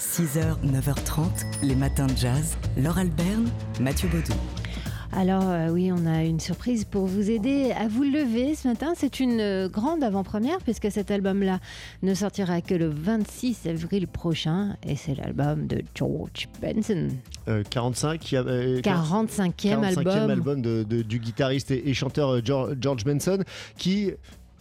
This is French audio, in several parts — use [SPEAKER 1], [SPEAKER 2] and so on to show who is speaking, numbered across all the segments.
[SPEAKER 1] 6h, 9h30, les matins de jazz. Laure Alberne, Mathieu Baudou.
[SPEAKER 2] Alors euh, oui, on a une surprise pour vous aider à vous lever ce matin. C'est une euh, grande avant-première puisque cet album-là ne sortira que le 26 avril prochain et c'est l'album de George Benson.
[SPEAKER 3] Euh, 45, il y a, euh,
[SPEAKER 2] 45e
[SPEAKER 3] 45e
[SPEAKER 2] album.
[SPEAKER 3] album de- de- du guitariste et, et chanteur euh, George, George Benson qui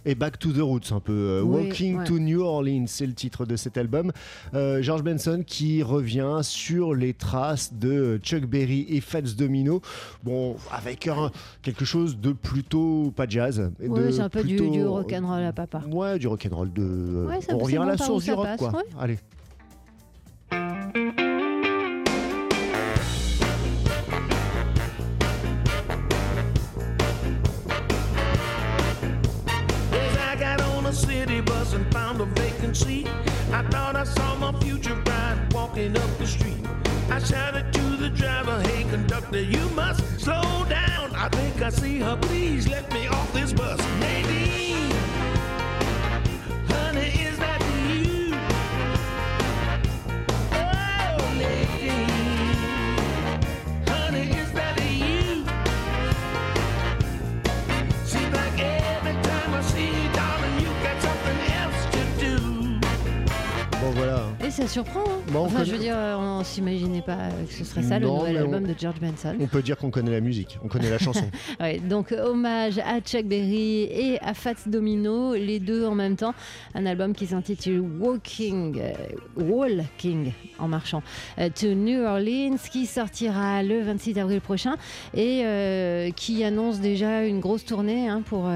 [SPEAKER 3] est Back to the Roots un peu. euh,
[SPEAKER 2] Oui,
[SPEAKER 3] Walking
[SPEAKER 2] ouais.
[SPEAKER 3] to New Orleans, c'est le titre de cet album. Euh, George Benson qui revient sur les traces de Chuck Berry et Fats Domino. Bon, avec un- quelque chose de plutôt pas jazz. De
[SPEAKER 2] c'est un peu du,
[SPEAKER 3] plutôt-
[SPEAKER 2] du rock'n'roll à papa.
[SPEAKER 3] Ouais, du rock'n'roll. De... euh,
[SPEAKER 2] Ouais, ça-
[SPEAKER 3] on revient à la source du rock,
[SPEAKER 2] passe,
[SPEAKER 3] quoi.
[SPEAKER 2] ouais.
[SPEAKER 3] Allez.
[SPEAKER 4] Bus and found a vacant seat, I thought I saw my future bride walking up the street. I shouted to the driver, hey conductor, you must slow down. I think I see her, please let me off this bus. Nadine,
[SPEAKER 2] surprend. hein.
[SPEAKER 3] Bon, on
[SPEAKER 2] enfin, je veux dire, euh, on s'imaginait pas que ce serait ça le
[SPEAKER 3] Non,
[SPEAKER 2] nouvel
[SPEAKER 3] mais on-
[SPEAKER 2] album de George Benson.
[SPEAKER 3] On peut dire qu'on connaît la musique, on connaît la chanson.
[SPEAKER 2] Ouais, donc hommage à Chuck Berry et à Fats Domino, les deux en même temps. Un album qui s'intitule Walking, euh, Walking en marchant euh, to New Orleans, qui sortira le 26 avril prochain et euh, qui annonce déjà une grosse tournée hein, pour,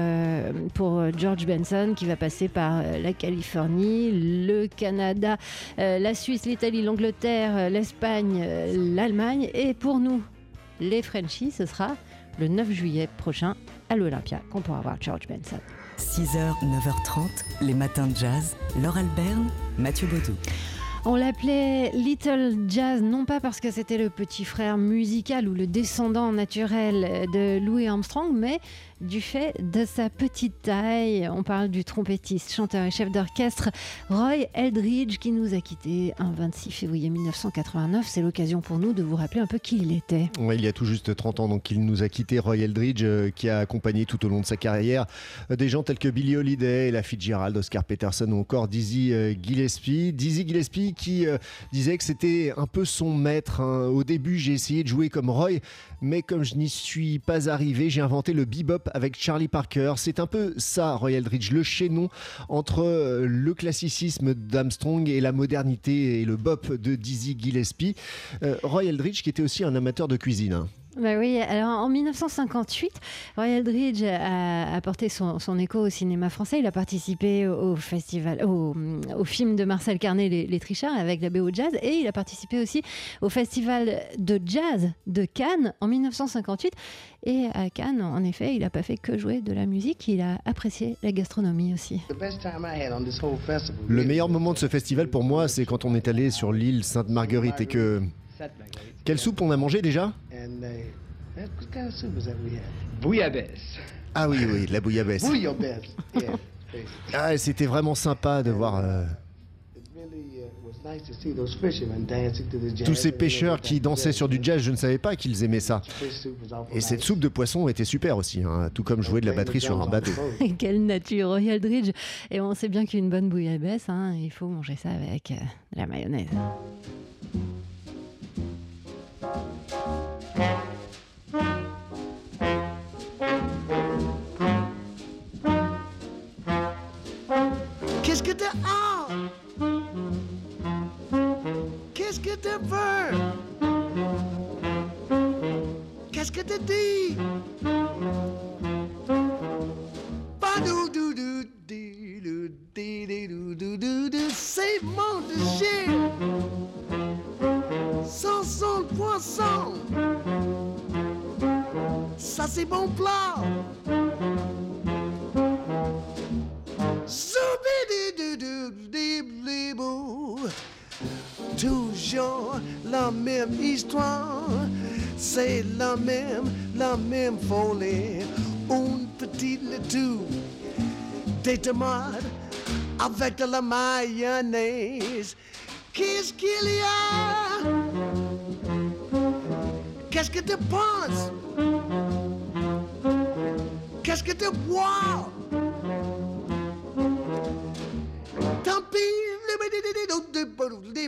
[SPEAKER 2] pour George Benson, qui va passer par la Californie, le Canada, euh, la Suisse, l'Italie, l'Angleterre, euh, l'Espagne, euh, l'Allemagne et pour nous, les Frenchies, ce sera le 9 juillet prochain à l'Olympia qu'on pourra voir George Benson.
[SPEAKER 1] 6h, 9h30, les matins de jazz. Laure Alberne, Mathieu Baudou.
[SPEAKER 2] On l'appelait Little Jazz, non pas parce que c'était le petit frère musical ou le descendant naturel de Louis Armstrong, mais du fait de sa petite taille. On parle du trompettiste, chanteur et chef d'orchestre Roy Eldridge qui nous a quittés un 26 février 1989. C'est l'occasion pour nous de vous rappeler un peu qui il était.
[SPEAKER 3] Il y a tout juste 30 ans donc il nous a quitté Roy Eldridge euh, qui a accompagné tout au long de sa carrière euh, des gens tels que Billy Holiday, Ella Fitzgerald, Oscar Peterson ou encore Dizzy euh, Gillespie. Dizzy Gillespie qui disait que c'était un peu son maître. hein. Au début j'ai essayé de jouer comme Roy mais comme je n'y suis pas arrivé j'ai inventé le bebop avec Charlie Parker. C'est un peu ça Roy Eldridge, le chaînon entre euh, le classicisme d'Armstrong et la modernité et le bop de Dizzy Gillespie. Euh, Roy Eldridge qui était aussi un amateur de cuisine.
[SPEAKER 2] Bah oui, alors en 1958, Roy Eldridge a apporté son, son écho au cinéma français. Il a participé au festival, au, au film de Marcel Carnet, Les, Les Trichards, avec la BO Jazz, et il a participé aussi au festival de jazz de Cannes en 1958. Et à Cannes, en effet, il n'a pas fait que jouer de la musique, il a apprécié la gastronomie aussi.
[SPEAKER 5] The best time I had on this whole festival.
[SPEAKER 3] Le meilleur moment de ce festival pour moi, c'est quand on est allé sur l'île Sainte-Marguerite et que... Quelle soupe on a mangé déjà
[SPEAKER 5] And uh, what kind of soup was that we had?
[SPEAKER 6] Bouillabaisse.
[SPEAKER 3] Ah oui, oui, la bouillabaisse. Ah, c'était vraiment sympa de voir euh,
[SPEAKER 5] It really uh, was nice to see those fishermen dancing to the jazz.
[SPEAKER 3] tous ces pêcheurs qui dansaient sur du jazz. Je ne savais pas qu'ils aimaient ça.
[SPEAKER 5] Fish soup was awful
[SPEAKER 3] Et cette soupe de poisson était super aussi, hein, tout comme jouer de la batterie sur un bateau.
[SPEAKER 2] Quelle nature, Roy Eldridge. Et on sait bien qu'une bonne bouillabaisse, hein, il faut manger ça avec euh, de la mayonnaise.
[SPEAKER 5] Ah Qu'est-ce que t'as peur Qu'est-ce que t'as dit? Badou dou dou di dou di di dou dou dou dou C'est mon déchet Sans son poisson Ça c'est bon plat la même histoire, c'est la même, la même folie. Une petite laitue, des tomates avec de la mayonnaise. Qu'est-ce qu'il y a? Qu'est-ce que tu penses? Qu'est-ce que tu bois?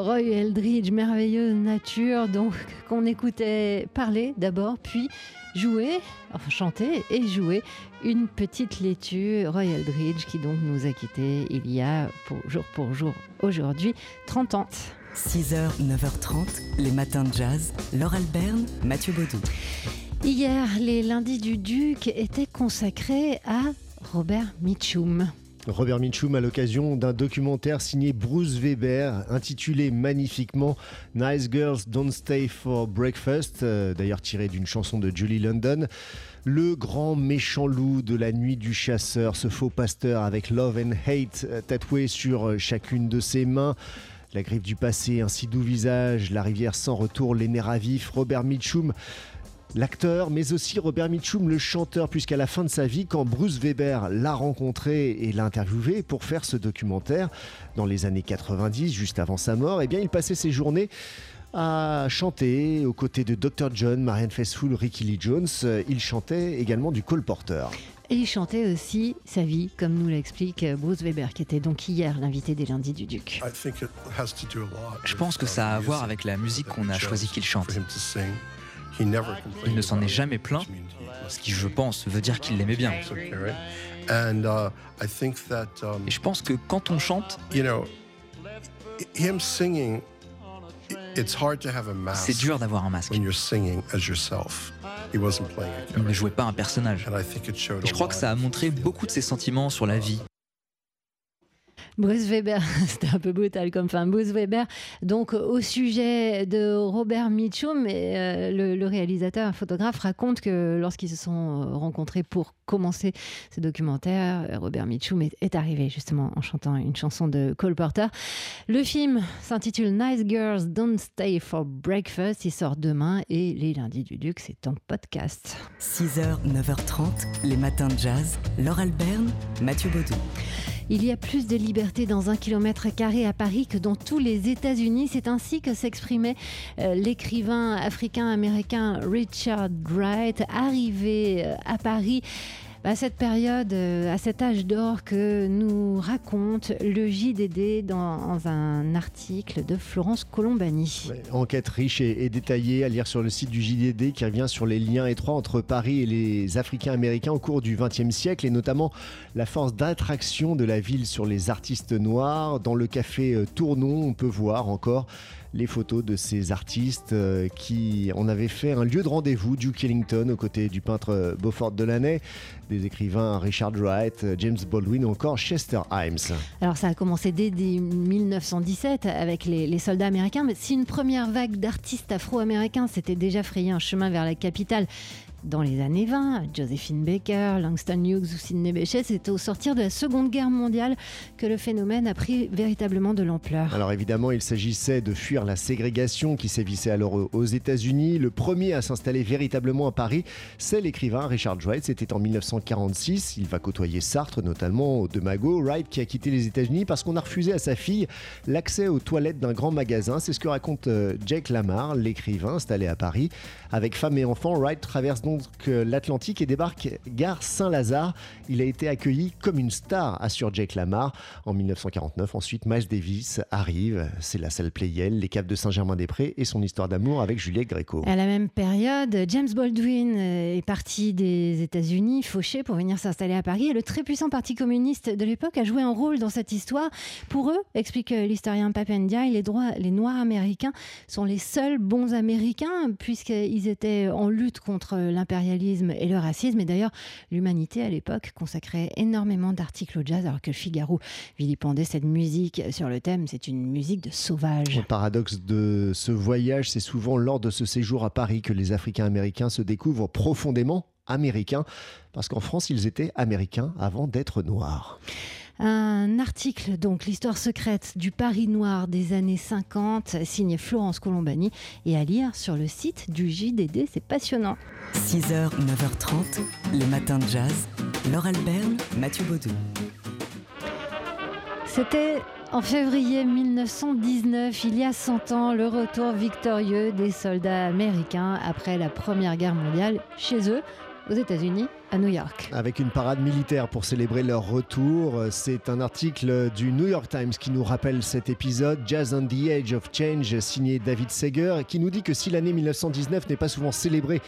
[SPEAKER 2] Roy Eldridge, merveilleuse nature, donc qu'on écoutait parler d'abord, puis jouer, enfin chanter et jouer une petite laitue, Roy Eldridge, qui donc nous a quittés il y a pour, jour pour jour aujourd'hui 30 ans.
[SPEAKER 1] 6h, 9h30, les matins de jazz. Laure Alberne, Mathieu Baudou.
[SPEAKER 2] Hier, les lundis du Duc étaient consacrés à Robert Mitchum.
[SPEAKER 3] Robert Mitchum à l'occasion d'un documentaire signé Bruce Weber intitulé magnifiquement Nice Girls Don't Stay for Breakfast, euh, d'ailleurs tiré d'une chanson de Julie London. Le grand méchant loup de la nuit du chasseur, ce faux pasteur avec Love and Hate euh, tatoué sur euh, chacune de ses mains. La griffe du passé, un si doux visage, la rivière sans retour, les nerfs à vif, Robert Mitchum L'acteur, mais aussi Robert Mitchum, le chanteur, puisqu'à la fin de sa vie, quand Bruce Weber l'a rencontré et l'a interviewé pour faire ce documentaire, dans les années 90, juste avant sa mort, eh bien, il passait ses journées à chanter aux côtés de Dr. John, Marianne Faithfull, Ricky Lee Jones. Il chantait également du Cole Porter.
[SPEAKER 2] Et il chantait aussi sa vie, comme nous l'explique Bruce Weber, qui était donc hier l'invité des lundis du Duc.
[SPEAKER 6] Je pense que ça a à voir avec la musique qu'on a choisi qu'il chante. Il ne s'en est jamais plaint, ce qui, je pense, veut dire qu'il l'aimait bien. Et je pense que quand on chante, c'est dur d'avoir un masque. Il ne jouait pas un personnage. Et je crois que ça a montré beaucoup de ses sentiments sur la vie,
[SPEAKER 2] Bruce Weber, c'était un peu brutal comme fin. Bruce Weber, donc au sujet de Robert Mitchum, euh, le, le, réalisateur, photographe, raconte que lorsqu'ils se sont euh, rencontrés pour commencer ce documentaire, Robert Mitchum est, est, arrivé justement en chantant une chanson de Cole Porter. Le film s'intitule Nice Girls Don't Stay for Breakfast. Il sort demain et les lundis du Duc, c'est en podcast.
[SPEAKER 1] 6h, 9h30, les matins de jazz. Laure Alberne, Mathieu Baudou.
[SPEAKER 2] Il y a plus de liberté dans un kilomètre carré à Paris que dans tous les États-Unis. C'est ainsi que s'exprimait euh, l'écrivain africain-américain Richard Wright, arrivé euh, à Paris à cette période, euh, à cet âge d'or que nous raconte le JDD dans un article de Florence Colombani.
[SPEAKER 3] Enquête riche et, détaillée à lire sur le site du JDD qui revient sur les liens étroits entre Paris et les Africains américains au cours du XXe siècle et notamment la force d'attraction de la ville sur les artistes noirs. Dans le café euh, Tournon, on peut voir encore les photos de ces artistes euh, qui en avaient fait un lieu de rendez-vous, Duke Ellington aux côtés du peintre Beaufort Delaunay, des écrivains Richard Wright, James Baldwin ou encore Chester Himes.
[SPEAKER 2] Alors ça a commencé dès 1917 avec les, les soldats américains, mais si une première vague d'artistes afro-américains s'était déjà frayé un chemin vers la capitale dans les années 20, Josephine Baker, Langston Hughes ou Sidney Bechet, c'est au sortir de la Seconde Guerre mondiale que le phénomène a pris véritablement de l'ampleur.
[SPEAKER 3] Alors évidemment, il s'agissait de fuir la ségrégation qui sévissait alors aux États-Unis. Le premier à s'installer véritablement à Paris, c'est l'écrivain Richard Wright. C'était en 1946. Il va côtoyer Sartre, notamment De Mago. Wright qui a quitté les États-Unis parce qu'on a refusé à sa fille l'accès aux toilettes d'un grand magasin. C'est ce que raconte euh, Jake Lamar, l'écrivain installé à Paris. Avec femme et enfants, Wright traverse donc l'Atlantique et débarque gare Saint-Lazare. Il a été accueilli comme une star, assure Jake Lamar. En 1949, ensuite, Miles Davis arrive. C'est la salle Playel, les Caves de Saint-Germain-des-Prés et son histoire d'amour avec Juliette Gréco.
[SPEAKER 2] À la même période, James Baldwin euh, est parti des États-Unis, fauché, pour venir s'installer à Paris. Et le très puissant Parti communiste de l'époque a joué un rôle dans cette histoire. Pour eux, explique l'historien Papendia, les, droits, les Noirs américains sont les seuls bons Américains, puisqu'ils étaient en lutte contre l'impérialisme et le racisme. Et d'ailleurs, l'humanité à l'époque consacrait énormément d'articles au jazz, alors que Figaro vilipendait cette musique sur le thème. C'est une musique de sauvage.
[SPEAKER 3] Le paradoxe de ce voyage, c'est souvent lors de ce séjour à Paris que les Africains américains se découvrent profondément américains, parce qu'en France, ils étaient américains avant d'être noirs.
[SPEAKER 2] Un article, donc l'histoire secrète du Paris noir des années 50, signé Florence Colombani, et à lire sur le site du JDD, c'est passionnant.
[SPEAKER 1] 6h, 9h30, les matins de jazz. Laure Alberne, Mathieu Baudou.
[SPEAKER 2] C'était en février 1919, il y a 100 ans, le retour victorieux des soldats américains après la Première Guerre mondiale chez eux, aux États-Unis, à New York.
[SPEAKER 3] Avec une parade militaire pour célébrer leur retour. C'est un article du New York Times qui nous rappelle cet épisode, Jazz on the Age of Change, signé David Seger, qui nous dit que si l'année 1919 n'est pas souvent célébrée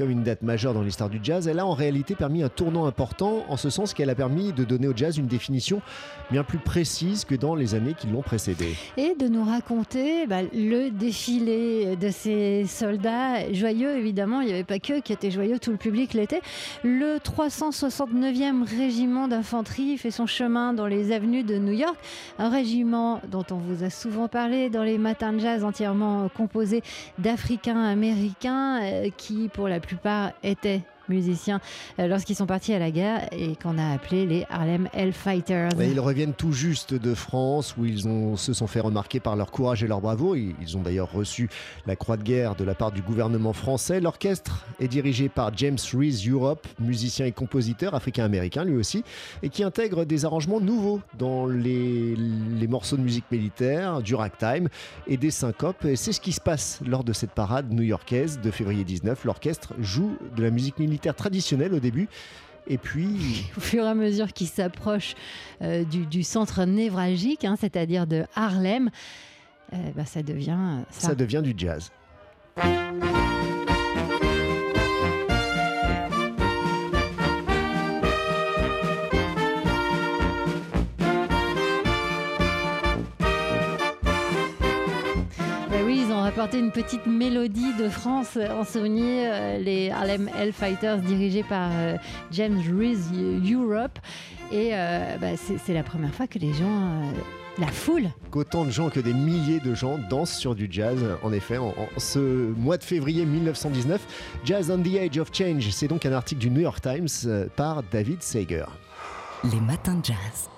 [SPEAKER 3] comme une date majeure dans l'histoire du jazz, elle a en réalité permis un tournant important en ce sens qu'elle a permis de donner au jazz une définition bien plus précise que dans les années qui l'ont précédé.
[SPEAKER 2] Et de nous raconter bah, le défilé de ces soldats joyeux, évidemment, il n'y avait pas que qui étaient joyeux, tout le public l'était. Le 369e régiment d'infanterie fait son chemin dans les avenues de New York, un régiment dont on vous a souvent parlé dans les matins de jazz entièrement composé d'Africains américains euh, qui, pour la plupart, plupart étaient musiciens euh, lorsqu'ils sont partis à la guerre et qu'on a appelé les Harlem Hellfighters.
[SPEAKER 3] ils reviennent tout juste de France où ils ont, se sont fait remarquer par leur courage et leur bravoure. Ils ont d'ailleurs reçu la croix de guerre de la part du gouvernement français. L'orchestre est dirigé par James Reese Europe, musicien et compositeur africain-américain lui aussi, et qui intègre des arrangements nouveaux dans les, morceaux de musique militaire, du ragtime et des syncopes. C'est ce qui se passe lors de cette parade new-yorkaise de février 19. L'orchestre joue de la musique militaire traditionnel au début. Et puis.
[SPEAKER 2] Au fur et à mesure qu'il s'approche euh, du, centre névralgique, hein, c'est-à-dire de Harlem, euh, bah, ça devient.
[SPEAKER 3] ça devient du jazz.
[SPEAKER 2] Apporter une petite mélodie de France en souvenir, euh, les Harlem Hellfighters dirigés par euh, James Reese Europe. Et euh, bah, c'est la première fois que les gens la foule.
[SPEAKER 3] Qu'autant de gens, que des milliers de gens dansent sur du jazz. En effet, en, ce mois de février 1919, Jazz on the Age of Change, c'est donc un article du New York Times par David Sager.
[SPEAKER 1] Les matins de jazz.